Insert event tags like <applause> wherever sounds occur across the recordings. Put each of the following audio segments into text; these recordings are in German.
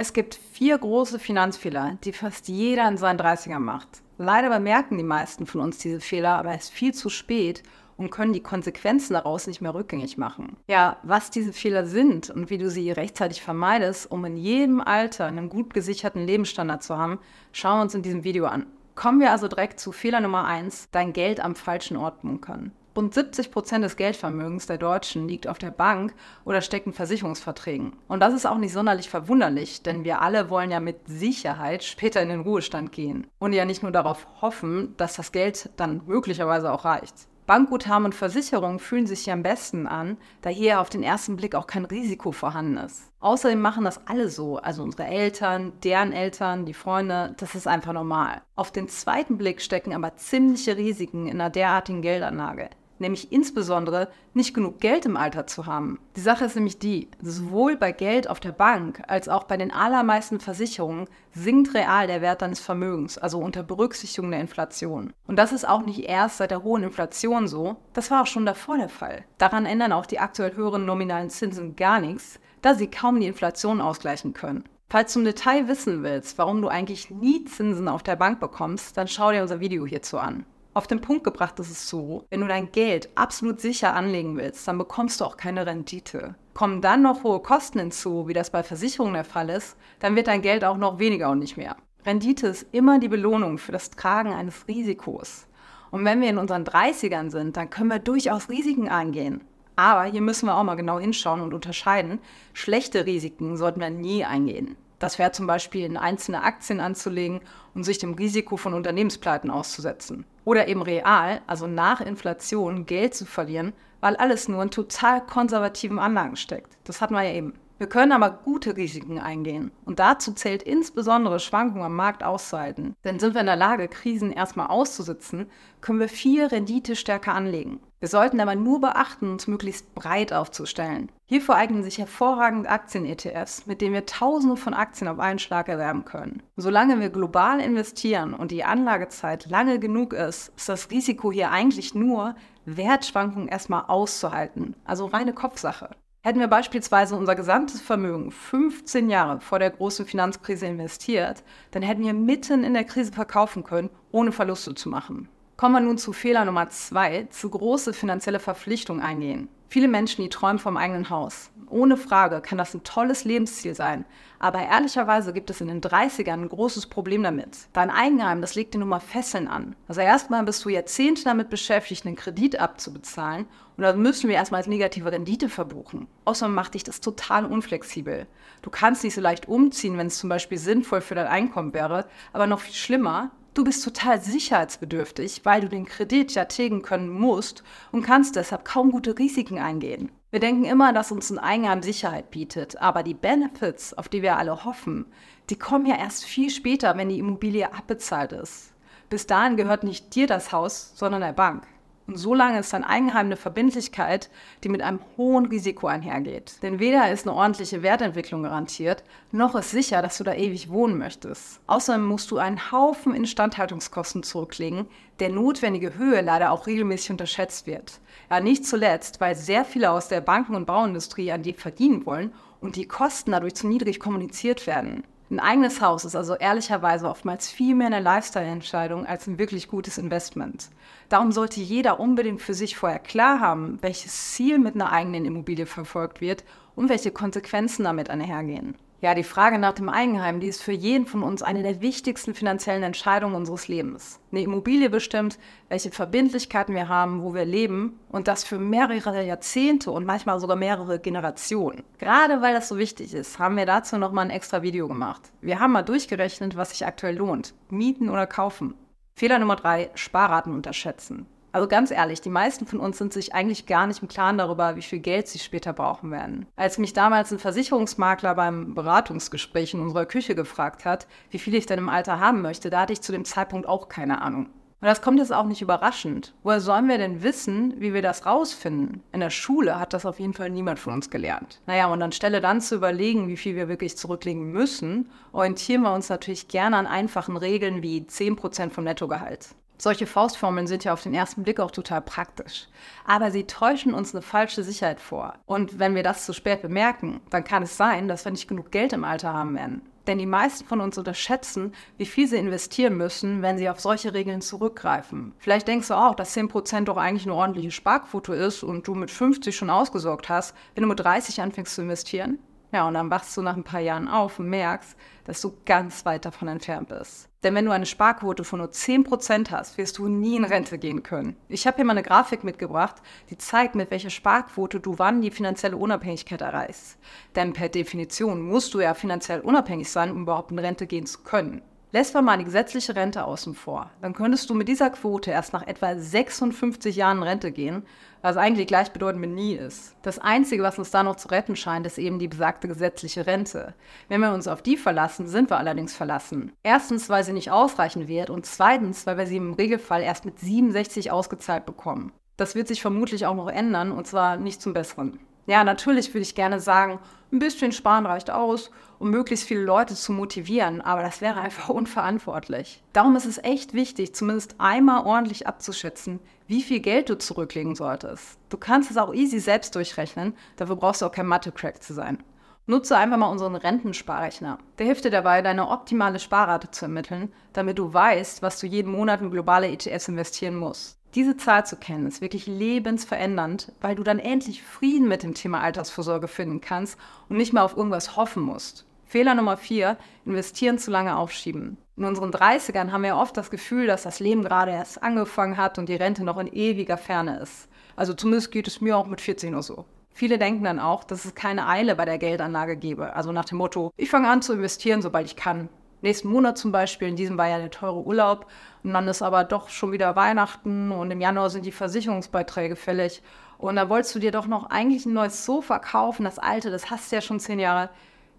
Es gibt vier große Finanzfehler, die fast jeder in seinen 30ern macht. Leider bemerken die meisten von uns diese Fehler, aber es ist viel zu spät und können die Konsequenzen daraus nicht mehr rückgängig machen. Ja, was diese Fehler sind und wie du sie rechtzeitig vermeidest, um in jedem Alter einen gut gesicherten Lebensstandard zu haben, schauen wir uns in diesem Video an. Kommen wir also direkt zu Fehler Nummer 1, dein Geld am falschen Ort bunkern. Rund 70 Prozent des Geldvermögens der Deutschen liegt auf der Bank oder steckt in Versicherungsverträgen. Und das ist auch nicht sonderlich verwunderlich, denn wir alle wollen ja mit Sicherheit später in den Ruhestand gehen und ja nicht nur darauf hoffen, dass das Geld dann möglicherweise auch reicht. Bankguthaben und Versicherungen fühlen sich hier am besten an, da hier auf den ersten Blick auch kein Risiko vorhanden ist. Außerdem machen das alle so, also unsere Eltern, deren Eltern, die Freunde, das ist einfach normal. Auf den zweiten Blick stecken aber ziemliche Risiken in einer derartigen Geldanlage nämlich insbesondere nicht genug Geld im Alter zu haben. Die Sache ist nämlich die, sowohl bei Geld auf der Bank als auch bei den allermeisten Versicherungen sinkt real der Wert deines Vermögens, also unter Berücksichtigung der Inflation. Und das ist auch nicht erst seit der hohen Inflation so, das war auch schon davor der Fall. Daran ändern auch die aktuell höheren nominalen Zinsen gar nichts, da sie kaum die Inflation ausgleichen können. Falls du im Detail wissen willst, warum du eigentlich nie Zinsen auf der Bank bekommst, dann schau dir unser Video hierzu an. Auf den Punkt gebracht ist es so, wenn du dein Geld absolut sicher anlegen willst, dann bekommst du auch keine Rendite. Kommen dann noch hohe Kosten hinzu, wie das bei Versicherungen der Fall ist, dann wird dein Geld auch noch weniger und nicht mehr. Rendite ist immer die Belohnung für das Tragen eines Risikos. Und wenn wir in unseren 30ern sind, dann können wir durchaus Risiken eingehen. Aber hier müssen wir auch mal genau hinschauen und unterscheiden. Schlechte Risiken sollten wir nie eingehen. Das wäre zum Beispiel in einzelne Aktien anzulegen und sich dem Risiko von Unternehmenspleiten auszusetzen. Oder eben real, also nach Inflation, Geld zu verlieren, weil alles nur in total konservativen Anlagen steckt. Das hatten wir ja eben. Wir können aber gute Risiken eingehen. Und dazu zählt insbesondere Schwankungen am Markt auszuhalten. Denn sind wir in der Lage, Krisen erstmal auszusitzen, können wir viel Rendite stärker anlegen. Wir sollten aber nur beachten, uns möglichst breit aufzustellen. Hierfür eignen sich hervorragend Aktien-ETFs, mit denen wir Tausende von Aktien auf einen Schlag erwerben können. Solange wir global investieren und die Anlagezeit lange genug ist, ist das Risiko hier eigentlich nur, Wertschwankungen erstmal auszuhalten. Also reine Kopfsache. Hätten wir beispielsweise unser gesamtes Vermögen 15 Jahre vor der großen Finanzkrise investiert, dann hätten wir mitten in der Krise verkaufen können, ohne Verluste zu machen. Kommen wir nun zu Fehler Nummer zwei, zu große finanzielle Verpflichtungen eingehen. Viele Menschen, die träumen vom eigenen Haus. Ohne Frage kann das ein tolles Lebensziel sein. Aber ehrlicherweise gibt es in den 30ern ein großes Problem damit. Dein Eigenheim, das legt dir nun mal Fesseln an. Also erstmal bist du Jahrzehnte damit beschäftigt, einen Kredit abzubezahlen. Und dann müssen wir erstmal als negative Rendite verbuchen. Außerdem macht dich das total unflexibel. Du kannst nicht so leicht umziehen, wenn es zum Beispiel sinnvoll für dein Einkommen wäre. Aber noch viel schlimmer, Du bist total sicherheitsbedürftig, weil du den Kredit ja tilgen können musst und kannst deshalb kaum gute Risiken eingehen. Wir denken immer, dass uns ein Eigenheim Sicherheit bietet, aber die Benefits, auf die wir alle hoffen, die kommen ja erst viel später, wenn die Immobilie abbezahlt ist. Bis dahin gehört nicht dir das Haus, sondern der Bank. Und solange ist dein Eigenheim eine Verbindlichkeit, die mit einem hohen Risiko einhergeht. Denn weder ist eine ordentliche Wertentwicklung garantiert, noch ist sicher, dass du da ewig wohnen möchtest. Außerdem musst du einen Haufen Instandhaltungskosten zurücklegen, der notwendige Höhe leider auch regelmäßig unterschätzt wird. Ja, nicht zuletzt, weil sehr viele aus der Banken- und Bauindustrie an dir verdienen wollen und die Kosten dadurch zu niedrig kommuniziert werden. Ein eigenes Haus ist also ehrlicherweise oftmals viel mehr eine Lifestyle-Entscheidung als ein wirklich gutes Investment. Darum sollte jeder unbedingt für sich vorher klar haben, welches Ziel mit einer eigenen Immobilie verfolgt wird und welche Konsequenzen damit einhergehen. Ja, die Frage nach dem Eigenheim, die ist für jeden von uns eine der wichtigsten finanziellen Entscheidungen unseres Lebens. Eine Immobilie bestimmt, welche Verbindlichkeiten wir haben, wo wir leben und das für mehrere Jahrzehnte und manchmal sogar mehrere Generationen. Gerade weil das so wichtig ist, haben wir dazu nochmal ein extra Video gemacht. Wir haben mal durchgerechnet, was sich aktuell lohnt. Mieten oder kaufen. Fehler Nummer drei, Sparraten unterschätzen. Also ganz ehrlich, die meisten von uns sind sich eigentlich gar nicht im Klaren darüber, wie viel Geld sie später brauchen werden. Als mich damals ein Versicherungsmakler beim Beratungsgespräch in unserer Küche gefragt hat, wie viel ich denn im Alter haben möchte, da hatte ich zu dem Zeitpunkt auch keine Ahnung. Und das kommt jetzt auch nicht überraschend. Woher sollen wir denn wissen, wie wir das rausfinden? In der Schule hat das auf jeden Fall niemand von uns gelernt. Naja, und anstelle dann zu überlegen, wie viel wir wirklich zurücklegen müssen, orientieren wir uns natürlich gerne an einfachen Regeln wie 10% vom Nettogehalt. Solche Faustformeln sind ja auf den ersten Blick auch total praktisch. Aber sie täuschen uns eine falsche Sicherheit vor. Und wenn wir das zu spät bemerken, dann kann es sein, dass wir nicht genug Geld im Alter haben werden. Denn die meisten von uns unterschätzen, wie viel sie investieren müssen, wenn sie auf solche Regeln zurückgreifen. Vielleicht denkst du auch, dass 10% doch eigentlich eine ordentliche Sparquote ist und du mit 50 schon ausgesorgt hast, wenn du mit 30 anfängst zu investieren. Ja, und dann wachst du nach ein paar Jahren auf und merkst, dass du ganz weit davon entfernt bist. Denn wenn du eine Sparquote von nur 10% hast, wirst du nie in Rente gehen können. Ich habe hier mal eine Grafik mitgebracht, die zeigt, mit welcher Sparquote du wann die finanzielle Unabhängigkeit erreichst. Denn per Definition musst du ja finanziell unabhängig sein, um überhaupt in Rente gehen zu können. Lässt man mal die gesetzliche Rente außen vor, dann könntest du mit dieser Quote erst nach etwa 56 Jahren Rente gehen, was eigentlich gleichbedeutend mit nie ist. Das Einzige, was uns da noch zu retten scheint, ist eben die besagte gesetzliche Rente. Wenn wir uns auf die verlassen, sind wir allerdings verlassen. Erstens, weil sie nicht ausreichen wird und zweitens, weil wir sie im Regelfall erst mit 67 ausgezahlt bekommen. Das wird sich vermutlich auch noch ändern und zwar nicht zum Besseren. Ja, natürlich würde ich gerne sagen, ein bisschen sparen reicht aus, um möglichst viele Leute zu motivieren, aber das wäre einfach <laughs> unverantwortlich. Darum ist es echt wichtig, zumindest einmal ordentlich abzuschätzen, wie viel Geld du zurücklegen solltest. Du kannst es auch easy selbst durchrechnen, dafür brauchst du auch kein Mathe-Crack zu sein. Nutze einfach mal unseren Rentensparrechner. Der hilft dir dabei, deine optimale Sparrate zu ermitteln, damit du weißt, was du jeden Monat in globale ETFs investieren musst. Diese Zahl zu kennen ist wirklich lebensverändernd, weil du dann endlich Frieden mit dem Thema Altersvorsorge finden kannst und nicht mehr auf irgendwas hoffen musst. Fehler Nummer 4, investieren zu lange aufschieben. In unseren 30ern haben wir oft das Gefühl, dass das Leben gerade erst angefangen hat und die Rente noch in ewiger Ferne ist. Also zumindest geht es mir auch mit 14 oder so. Viele denken dann auch, dass es keine Eile bei der Geldanlage gebe. Also nach dem Motto, ich fange an zu investieren, sobald ich kann nächsten Monat zum Beispiel, in diesem war ja der teure Urlaub und dann ist aber doch schon wieder Weihnachten und im Januar sind die Versicherungsbeiträge fällig und da wolltest du dir doch noch eigentlich ein neues Sofa kaufen, das alte, das hast du ja schon zehn Jahre.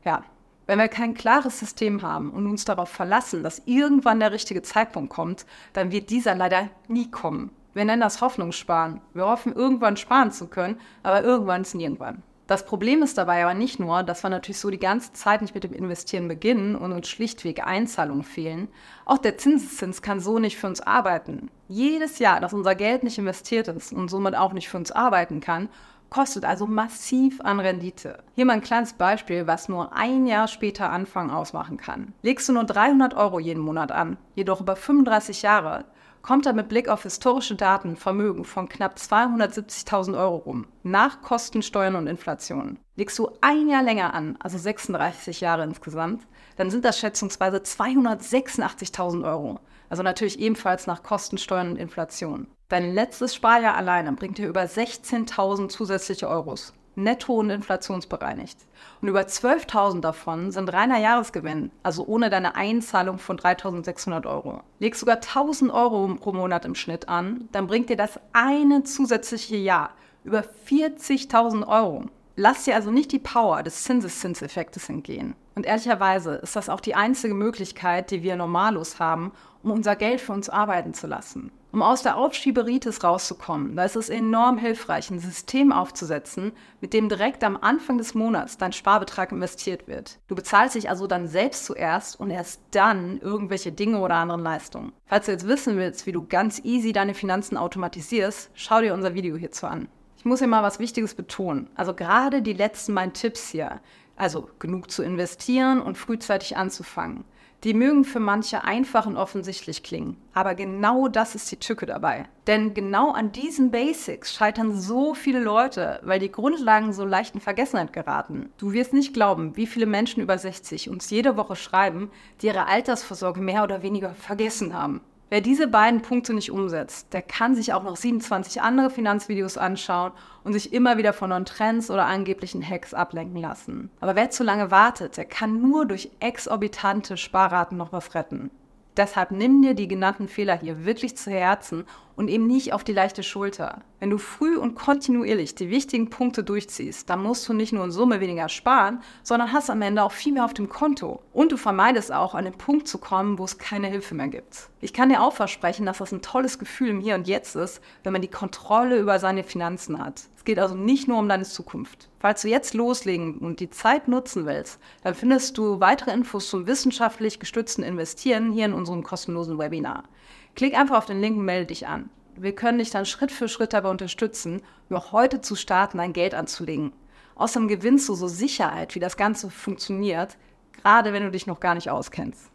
Ja, wenn wir kein klares System haben und uns darauf verlassen, dass irgendwann der richtige Zeitpunkt kommt, dann wird dieser leider nie kommen. Wir nennen das Hoffnungssparen. Wir hoffen, irgendwann sparen zu können, aber irgendwann ist nirgendwann. Das Problem ist dabei aber nicht nur, dass wir natürlich so die ganze Zeit nicht mit dem Investieren beginnen und uns schlichtweg Einzahlungen fehlen. Auch der Zinseszins kann so nicht für uns arbeiten. Jedes Jahr, dass unser Geld nicht investiert ist und somit auch nicht für uns arbeiten kann, kostet also massiv an Rendite. Hier mal ein kleines Beispiel, was nur ein Jahr später Anfang ausmachen kann. Legst du nur 300 Euro jeden Monat an, jedoch über 35 Jahre, kommt er mit Blick auf historische Daten Vermögen von knapp 270.000 Euro rum, nach Kosten, Steuern und Inflation. Legst du ein Jahr länger an, also 36 Jahre insgesamt, dann sind das schätzungsweise 286.000 Euro. Also natürlich ebenfalls nach Kosten, Steuern und Inflation. Dein letztes Sparjahr alleine bringt dir über 16.000 zusätzliche Euros netto und inflationsbereinigt. Und über 12.000 davon sind reiner Jahresgewinn, also ohne deine Einzahlung von 3.600 Euro. Legst sogar 1.000 Euro pro Monat im Schnitt an, dann bringt dir das eine zusätzliche Jahr über 40.000 Euro. Lass dir also nicht die Power des Zinseszinseffektes entgehen. Und ehrlicherweise ist das auch die einzige Möglichkeit, die wir normalos haben, um unser Geld für uns arbeiten zu lassen. Um aus der Aufschieberitis rauszukommen, da ist es enorm hilfreich, ein System aufzusetzen, mit dem direkt am Anfang des Monats dein Sparbetrag investiert wird. Du bezahlst dich also dann selbst zuerst und erst dann irgendwelche Dinge oder anderen Leistungen. Falls du jetzt wissen willst, wie du ganz easy deine Finanzen automatisierst, schau dir unser Video hierzu an. Ich muss hier mal was Wichtiges betonen. Also gerade die letzten beiden Tipps hier, also genug zu investieren und frühzeitig anzufangen. Die mögen für manche einfach und offensichtlich klingen, aber genau das ist die Tücke dabei. Denn genau an diesen Basics scheitern so viele Leute, weil die Grundlagen so leicht in Vergessenheit geraten. Du wirst nicht glauben, wie viele Menschen über 60 uns jede Woche schreiben, die ihre Altersvorsorge mehr oder weniger vergessen haben. Wer diese beiden Punkte nicht umsetzt, der kann sich auch noch 27 andere Finanzvideos anschauen und sich immer wieder von neuen Trends oder angeblichen Hacks ablenken lassen. Aber wer zu lange wartet, der kann nur durch exorbitante Sparraten noch was retten. Deshalb nimm dir die genannten Fehler hier wirklich zu Herzen und eben nicht auf die leichte Schulter. Wenn du früh und kontinuierlich die wichtigen Punkte durchziehst, dann musst du nicht nur in Summe weniger sparen, sondern hast am Ende auch viel mehr auf dem Konto. Und du vermeidest auch, an den Punkt zu kommen, wo es keine Hilfe mehr gibt. Ich kann dir auch versprechen, dass das ein tolles Gefühl im Hier und Jetzt ist, wenn man die Kontrolle über seine Finanzen hat. Es geht also nicht nur um deine Zukunft. Falls du jetzt loslegen und die Zeit nutzen willst, dann findest du weitere Infos zum wissenschaftlich gestützten Investieren hier in unserem kostenlosen Webinar. Klick einfach auf den Link und melde dich an. Wir können dich dann Schritt für Schritt dabei unterstützen, noch heute zu starten, dein Geld anzulegen. Außerdem gewinnst du so Sicherheit, wie das Ganze funktioniert, gerade wenn du dich noch gar nicht auskennst.